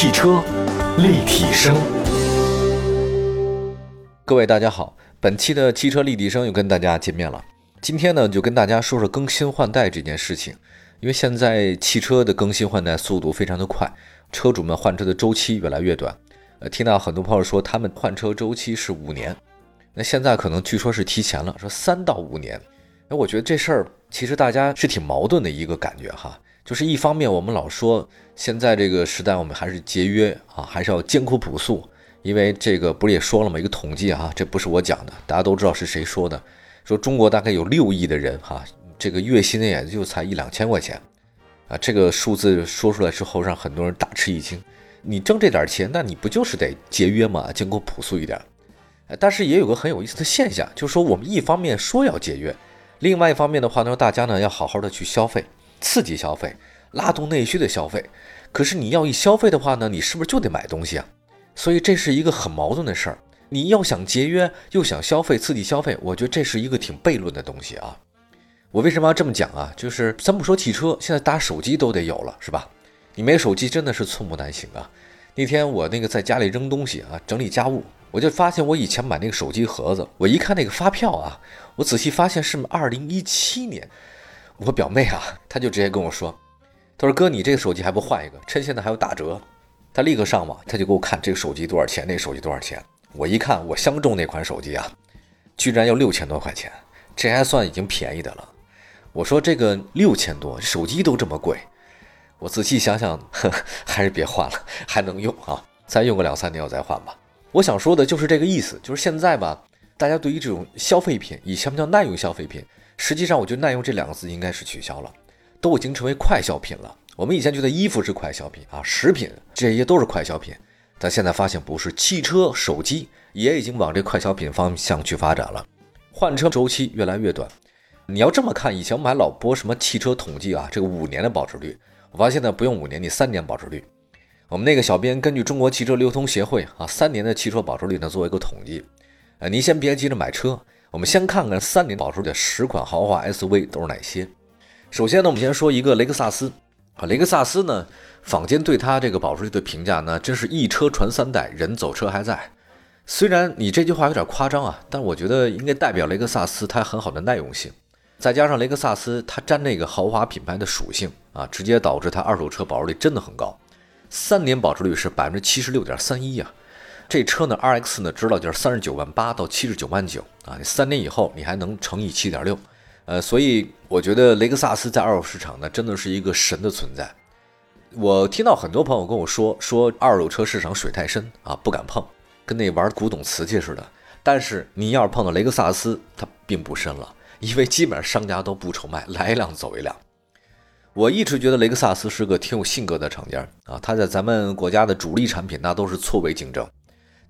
汽车立体声，各位大家好，本期的汽车立体声又跟大家见面了。今天呢，就跟大家说说更新换代这件事情。因为现在汽车的更新换代速度非常的快，车主们换车的周期越来越短。呃，听到很多朋友说他们换车周期是五年，那现在可能据说是提前了，说三到五年。那我觉得这事儿其实大家是挺矛盾的一个感觉哈。就是一方面，我们老说现在这个时代，我们还是节约啊，还是要艰苦朴素。因为这个不是也说了吗？一个统计啊，这不是我讲的，大家都知道是谁说的。说中国大概有六亿的人哈，这个月薪呢也就才一两千块钱啊。这个数字说出来之后，让很多人大吃一惊。你挣这点钱，那你不就是得节约嘛，艰苦朴素一点？但是也有个很有意思的现象，就是说我们一方面说要节约，另外一方面的话呢，大家呢要好好的去消费。刺激消费，拉动内需的消费。可是你要一消费的话呢，你是不是就得买东西啊？所以这是一个很矛盾的事儿。你要想节约，又想消费，刺激消费，我觉得这是一个挺悖论的东西啊。我为什么要这么讲啊？就是咱不说汽车，现在打手机都得有了，是吧？你没手机真的是寸步难行啊。那天我那个在家里扔东西啊，整理家务，我就发现我以前买那个手机盒子，我一看那个发票啊，我仔细发现是二零一七年。我表妹啊，她就直接跟我说：“她说哥，你这个手机还不换一个？趁现在还有打折。”她立刻上网，她就给我看这个手机多少钱，那手机多少钱。我一看，我相中那款手机啊，居然要六千多块钱，这还算已经便宜的了。我说这个六千多，手机都这么贵，我仔细想想，呵还是别换了，还能用啊，再用个两三年我再换吧。我想说的就是这个意思，就是现在吧，大家对于这种消费品，以前不叫耐用消费品。实际上，我觉得耐用这两个字应该是取消了，都已经成为快消品了。我们以前觉得衣服是快消品啊，食品这些都是快消品，但现在发现不是，汽车、手机也已经往这快消品方向去发展了，换车周期越来越短。你要这么看，以前我们还老播什么汽车统计啊，这个五年的保值率，我发现呢不用五年，你三年保值率。我们那个小编根据中国汽车流通协会啊，三年的汽车保值率呢做一个统计。呃，您先别急着买车。我们先看看三年保值的十款豪华 SUV 都是哪些。首先呢，我们先说一个雷克萨斯啊，雷克萨斯呢，坊间对它这个保值率的评价呢，真是一车传三代，人走车还在。虽然你这句话有点夸张啊，但我觉得应该代表雷克萨斯它很好的耐用性，再加上雷克萨斯它沾那个豪华品牌的属性啊，直接导致它二手车保值率真的很高，三年保值率是百分之七十六点三一呀。这车呢，RX 呢，知道就是三十九万八到七十九万九啊，你三年以后你还能乘以七点六，呃，所以我觉得雷克萨斯在二手市场呢，真的是一个神的存在。我听到很多朋友跟我说，说二手车市场水太深啊，不敢碰，跟那玩古董瓷器似的。但是你要是碰到雷克萨斯，它并不深了，因为基本上商家都不愁卖，来一辆走一辆。我一直觉得雷克萨斯是个挺有性格的厂家啊，它在咱们国家的主力产品那都是错位竞争。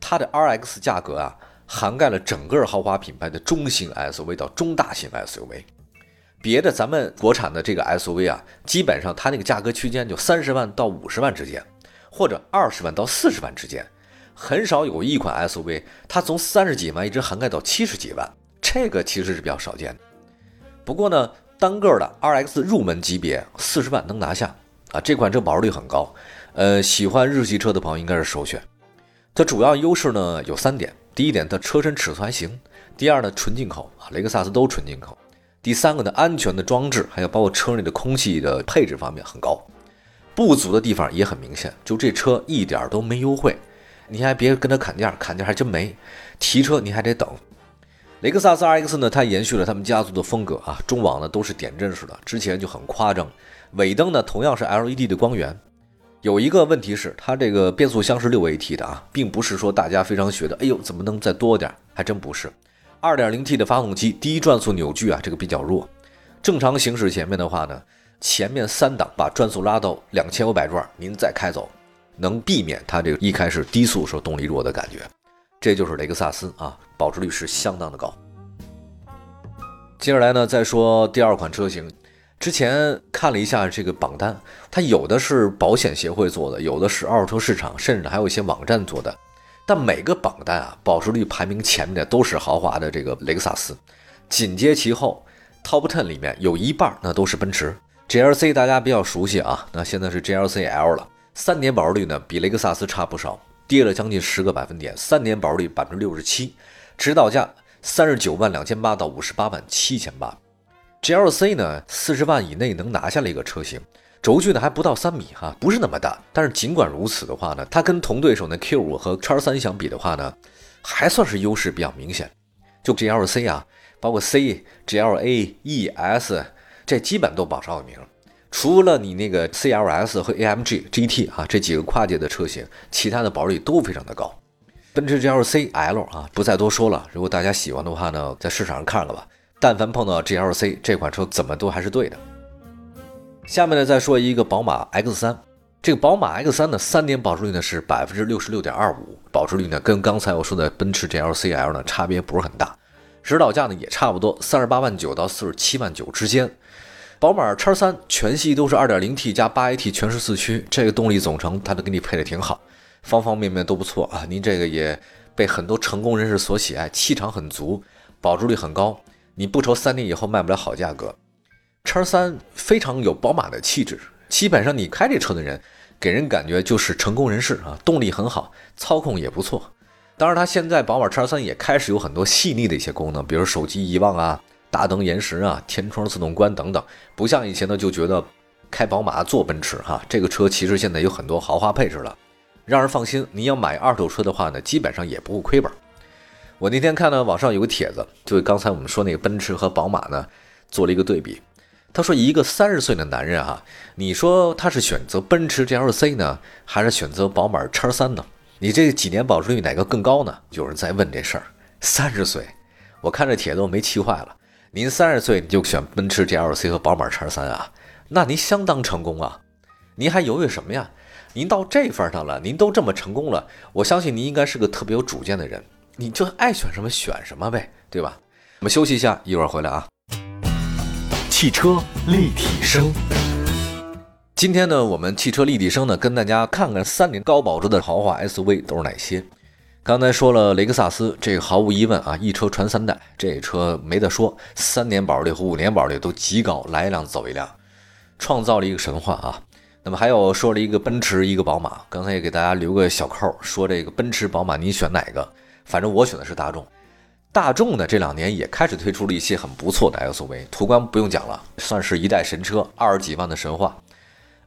它的 RX 价格啊，涵盖了整个豪华品牌的中型 SUV 到中大型 SUV。别的咱们国产的这个 SUV 啊，基本上它那个价格区间就三十万到五十万之间，或者二十万到四十万之间，很少有一款 SUV 它从三十几万一直涵盖到七十几万，这个其实是比较少见的。不过呢，单个的 RX 入门级别四十万能拿下啊，这款车保值率很高，呃，喜欢日系车的朋友应该是首选。它主要优势呢有三点，第一点，它车身尺寸还行；第二呢，纯进口啊，雷克萨斯都纯进口；第三个呢，安全的装置还有包括车内的空气的配置方面很高，不足的地方也很明显，就这车一点都没优惠，你还别跟他砍价，砍价还真没，提车你还得等。雷克萨斯 RX 呢，它延续了他们家族的风格啊，中网呢都是点阵式的，之前就很夸张，尾灯呢同样是 LED 的光源。有一个问题是，它这个变速箱是六 AT 的啊，并不是说大家非常觉得，哎呦，怎么能再多点？还真不是。2.0T 的发动机，低转速扭矩啊，这个比较弱。正常行驶前面的话呢，前面三档把转速拉到两千五百转，您再开走，能避免它这个一开始低速时候动力弱的感觉。这就是雷克萨斯啊，保值率是相当的高。接下来呢，再说第二款车型。之前看了一下这个榜单，它有的是保险协会做的，有的是二手车市场，甚至还有一些网站做的。但每个榜单啊，保值率排名前面的都是豪华的这个雷克萨斯，紧接其后，Top Ten 里面有一半那都是奔驰。GLC 大家比较熟悉啊，那现在是 GLC L 了。三年保值率呢比雷克萨斯差不少，跌了将近十个百分点，三年保值率百分之六十七，指导价三十九万两千八到五十八万七千八。GLC 呢，四十万以内能拿下了一个车型，轴距呢还不到三米哈，不是那么大。但是尽管如此的话呢，它跟同对手的 Q 五和叉三相比的话呢，还算是优势比较明显。就 GLC 啊，包括 C、GLA、E、S，这基本都榜上有名。除了你那个 CLS 和 AMG GT 啊这几个跨界的车型，其他的保值率都非常的高。奔驰 GLC L 啊，不再多说了。如果大家喜欢的话呢，在市场上看看吧。但凡碰到 GLC 这款车，怎么都还是对的。下面呢，再说一个宝马 X3。这个宝马 X3 的三年保值率呢是百分之六十六点二五，保值率呢跟刚才我说的奔驰 GLC L 呢差别不是很大，指导价呢也差不多三十八万九到四十七万九之间。宝马 X3 全系都是 2.0T 加 8AT 全时四驱，这个动力总成它都给你配的挺好，方方面面都不错啊。您这个也被很多成功人士所喜爱，气场很足，保值率很高。你不愁三年以后卖不了好价格，叉三非常有宝马的气质，基本上你开这车的人，给人感觉就是成功人士啊，动力很好，操控也不错。当然，它现在宝马叉三也开始有很多细腻的一些功能，比如手机遗忘啊、大灯延时啊、天窗自动关等等，不像以前呢就觉得开宝马坐奔驰哈，这个车其实现在有很多豪华配置了，让人放心。你要买二手车的话呢，基本上也不会亏本。我那天看到网上有个帖子，就刚才我们说那个奔驰和宝马呢，做了一个对比。他说，一个三十岁的男人啊，你说他是选择奔驰 GLC 呢，还是选择宝马叉三呢？你这几年保值率哪个更高呢？有人在问这事儿。三十岁，我看这帖子我没气坏了。您三十岁你就选奔驰 GLC 和宝马叉三啊？那您相当成功啊！您还犹豫什么呀？您到这份上了，您都这么成功了，我相信您应该是个特别有主见的人。你就爱选什么选什么呗，对吧？我们休息一下，一会儿回来啊。汽车立体声，今天呢，我们汽车立体声呢，跟大家看看三年高保值的豪华 SUV 都是哪些。刚才说了雷克萨斯，这个毫无疑问啊，一车传三代，这车没得说，三年保值率和五年保值率都极高，来一辆走一辆，创造了一个神话啊。那么还有说了一个奔驰，一个宝马，刚才也给大家留个小扣，说这个奔驰、宝马，你选哪个？反正我选的是大众，大众呢这两年也开始推出了一些很不错的 SUV，途观不用讲了，算是一代神车，二十几万的神话。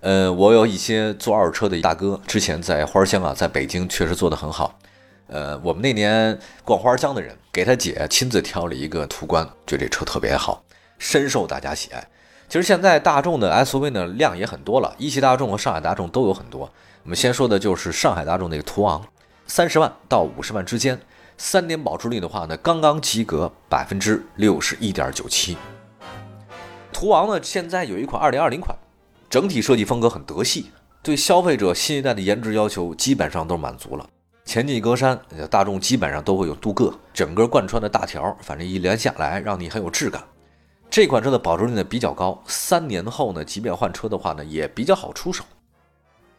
呃，我有一些做二手车的大哥，之前在花乡啊，在北京确实做得很好。呃，我们那年逛花乡的人，给他姐亲自挑了一个途观，觉得这车特别好，深受大家喜爱。其实现在大众的 SUV 呢量也很多了，一汽大众和上海大众都有很多。我们先说的就是上海大众那个途昂。三十万到五十万之间，三年保值率的话呢，刚刚及格，百分之六十一点九七。途昂呢，现在有一款二零二零款，整体设计风格很德系，对消费者新一代的颜值要求基本上都满足了。前进格栅，大众基本上都会有镀铬，整个贯穿的大条，反正一连下来让你很有质感。这款车的保值率呢比较高，三年后呢，即便换车的话呢，也比较好出手。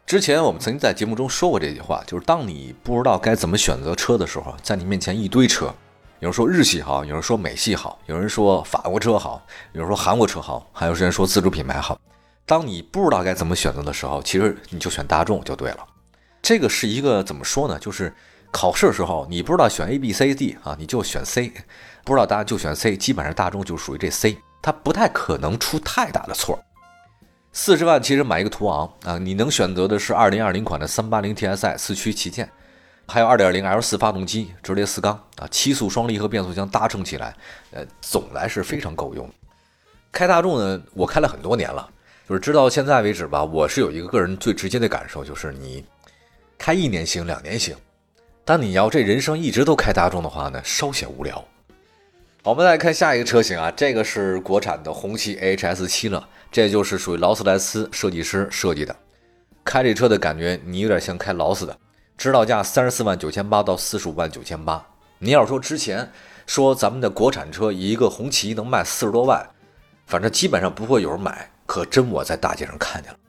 之前我们曾经在节目中说过这句话，就是当你不知道该怎么选择车的时候，在你面前一堆车，有人说日系好，有人说美系好，有人说法国车好，有人说韩国车好，还有人说自主品牌好。当你不知道该怎么选择的时候，其实你就选大众就对了。这个是一个怎么说呢？就是考试的时候你不知道选 A、B、C、D 啊，你就选 C；不知道答案就选 C。基本上大众就属于这 C，它不太可能出太大的错。四十万其实买一个途昂啊，你能选择的是二零二零款的三八零 TSI 四驱旗舰，还有二点零 L 四发动机直列四缸啊，七速双离合变速箱搭乘起来，呃，总来是非常够用。开大众呢，我开了很多年了，就是直到现在为止吧，我是有一个个人最直接的感受，就是你开一年行，两年行，但你要这人生一直都开大众的话呢，稍显无聊。我们来看下一个车型啊，这个是国产的红旗 HS 七了。这就是属于劳斯莱斯设计师设计的，开这车的感觉，你有点像开劳斯的。指导价三十四万九千八到四十五万九千八。你要说之前说咱们的国产车一个红旗能卖四十多万，反正基本上不会有人买。可真我在大街上看见了，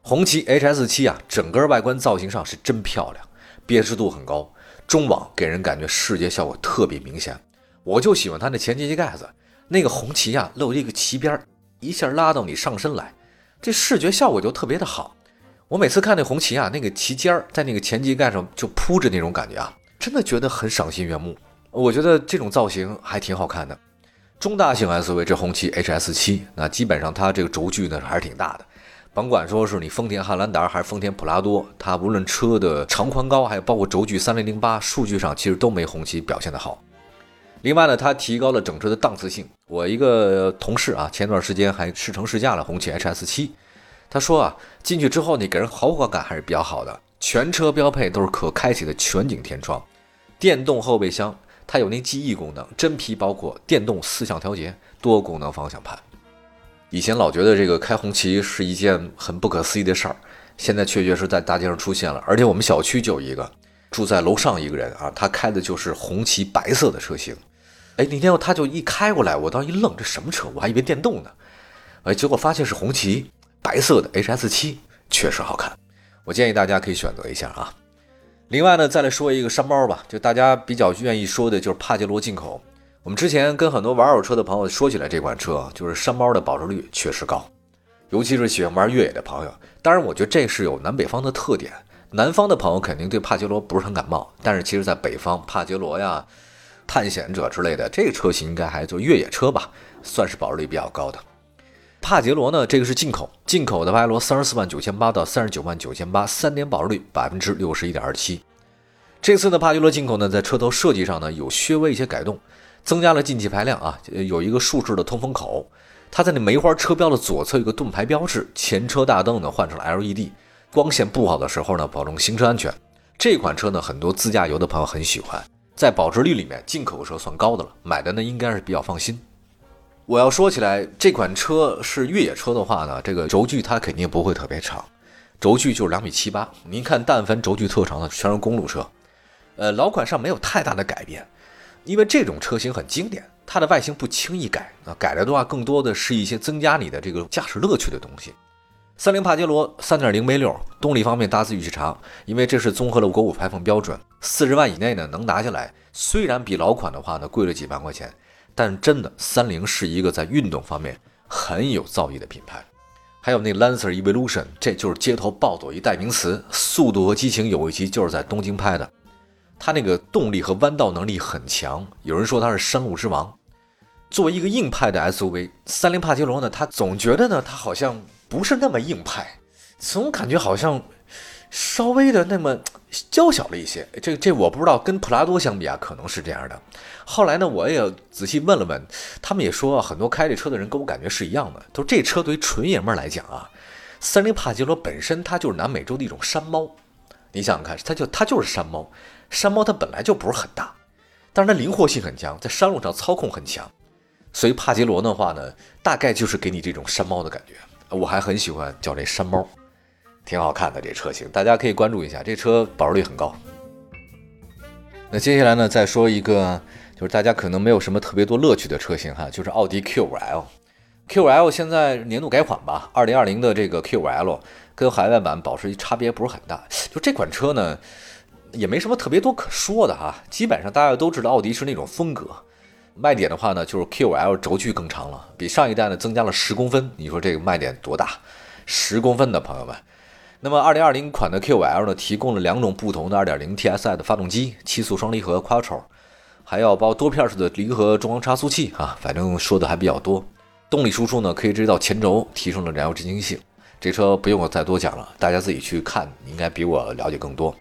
红旗 HS 七啊，整个外观造型上是真漂亮，辨识度很高，中网给人感觉视觉效果特别明显。我就喜欢它那前机盖子，那个红旗啊露一个旗边儿。一下拉到你上身来，这视觉效果就特别的好。我每次看那红旗啊，那个旗尖儿在那个前机盖上就铺着那种感觉啊，真的觉得很赏心悦目。我觉得这种造型还挺好看的。中大型 SUV 这红旗 HS7，那基本上它这个轴距呢还是挺大的。甭管说是你丰田汉兰达还是丰田普拉多，它无论车的长宽高，还有包括轴距三零零八，数据上其实都没红旗表现的好。另外呢，它提高了整车的档次性。我一个同事啊，前段时间还试乘试驾了红旗 HS7，他说啊，进去之后你给人豪华感还是比较好的。全车标配都是可开启的全景天窗，电动后备箱。它有那记忆功能，真皮包括电动四项调节、多功能方向盘。以前老觉得这个开红旗是一件很不可思议的事儿，现在确确实在大街上出现了，而且我们小区就有一个住在楼上一个人啊，他开的就是红旗白色的车型。哎，那天他就一开过来，我当时一愣，这什么车？我还以为电动呢。哎，结果发现是红旗白色的 HS7，确实好看。我建议大家可以选择一下啊。另外呢，再来说一个山猫吧，就大家比较愿意说的，就是帕杰罗进口。我们之前跟很多玩二手车的朋友说起来，这款车就是山猫的保值率确实高，尤其是喜欢玩越野的朋友。当然，我觉得这是有南北方的特点。南方的朋友肯定对帕杰罗不是很感冒，但是其实在北方，帕杰罗呀、探险者之类的这个车型应该还就越野车吧，算是保值率比较高的。帕杰罗呢，这个是进口，进口的帕杰罗三十四万九千八到三十九万九千八，三年保值率百分之六十一点二七。这次呢，帕杰罗进口呢，在车头设计上呢，有稍微一些改动，增加了进气排量啊，有一个竖式的通风口，它在那梅花车标的左侧有个盾牌标志，前车大灯呢换成了 LED，光线不好的时候呢，保证行车安全。这款车呢，很多自驾游的朋友很喜欢，在保值率里面，进口车算高的了，买的呢应该是比较放心。我要说起来，这款车是越野车的话呢，这个轴距它肯定不会特别长，轴距就是两米七八。您看，但凡轴距特长的全是公路车。呃，老款上没有太大的改变，因为这种车型很经典，它的外形不轻易改啊，改了的话更多的是一些增加你的这个驾驶乐趣的东西。三菱帕杰罗三点零 V 六，动力方面大致预期长，因为这是综合了国五排放标准，四十万以内呢能拿下来。虽然比老款的话呢贵了几万块钱。但真的，三菱是一个在运动方面很有造诣的品牌。还有那 Lancer Evolution，这就是街头暴走一代名词。《速度和激情》有一集就是在东京拍的，它那个动力和弯道能力很强，有人说它是山路之王。作为一个硬派的 SUV，三菱帕杰罗呢，它总觉得呢，它好像不是那么硬派，总感觉好像。稍微的那么娇小了一些，这这我不知道，跟普拉多相比啊，可能是这样的。后来呢，我也仔细问了问，他们也说很多开这车的人跟我感觉是一样的，都说这车对于纯爷们儿来讲啊，三菱帕杰罗本身它就是南美洲的一种山猫。你想想看，它就它就是山猫，山猫它本来就不是很大，但是它灵活性很强，在山路上操控很强，所以帕杰罗的话呢，大概就是给你这种山猫的感觉。我还很喜欢叫这山猫。挺好看的这车型，大家可以关注一下。这车保值率很高。那接下来呢，再说一个，就是大家可能没有什么特别多乐趣的车型哈，就是奥迪 Q5L。Q5L 现在年度改款吧，二零二零的这个 Q5L 跟海外版保值差别不是很大。就这款车呢，也没什么特别多可说的哈。基本上大家都知道奥迪是那种风格，卖点的话呢，就是 Q L 轴距更长了，比上一代呢增加了十公分。你说这个卖点多大？十公分的朋友们。那么，二零二零款的 Q L 呢，提供了两种不同的二点零 TSI 的发动机，七速双离合 Quattro，还要包多片式的离合中央差速器啊，反正说的还比较多。动力输出呢，可以直接到前轴，提升了燃油执行性。这车不用我再多讲了，大家自己去看，应该比我了解更多。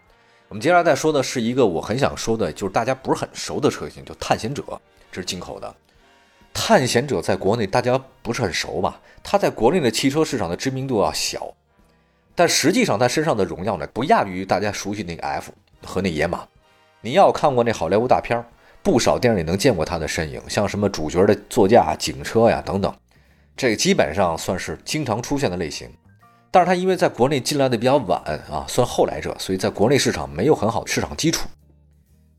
我们接下来再说的是一个我很想说的，就是大家不是很熟的车型，就探险者，这是进口的。探险者在国内大家不是很熟吧？它在国内的汽车市场的知名度要小。但实际上，他身上的荣耀呢，不亚于大家熟悉那个 F 和那野马。你要看过那好莱坞大片儿，不少电影里能见过他的身影，像什么主角的座驾、警车呀等等，这个基本上算是经常出现的类型。但是他因为在国内进来的比较晚啊，算后来者，所以在国内市场没有很好的市场基础。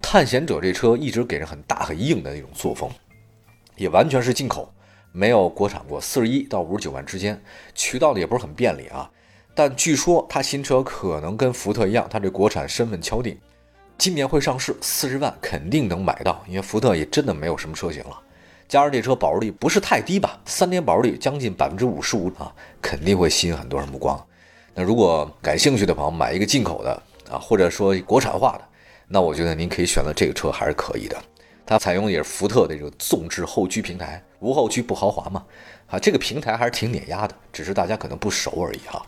探险者这车一直给人很大很硬的那种作风，也完全是进口，没有国产过，四十一到五十九万之间，渠道的也不是很便利啊。但据说它新车可能跟福特一样，它这国产身份敲定，今年会上市，四十万肯定能买到，因为福特也真的没有什么车型了。加上这车保值率不是太低吧，三年保值率将近百分之五十五啊，肯定会吸引很多人目光。那如果感兴趣的朋友买一个进口的啊，或者说国产化的，那我觉得您可以选择这个车还是可以的。它采用的也是福特的这个纵置后驱平台，无后驱不豪华嘛，啊，这个平台还是挺碾压的，只是大家可能不熟而已哈。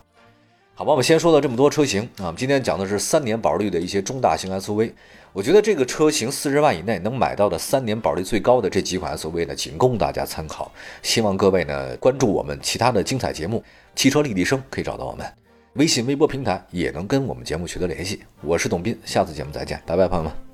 好吧，我们先说了这么多车型啊，我们今天讲的是三年保率的一些中大型 SUV。我觉得这个车型四十万以内能买到的三年保率最高的这几款 SUV 呢，仅供大家参考。希望各位呢关注我们其他的精彩节目，汽车立体声可以找到我们，微信、微博平台也能跟我们节目取得联系。我是董斌，下次节目再见，拜拜，朋友们。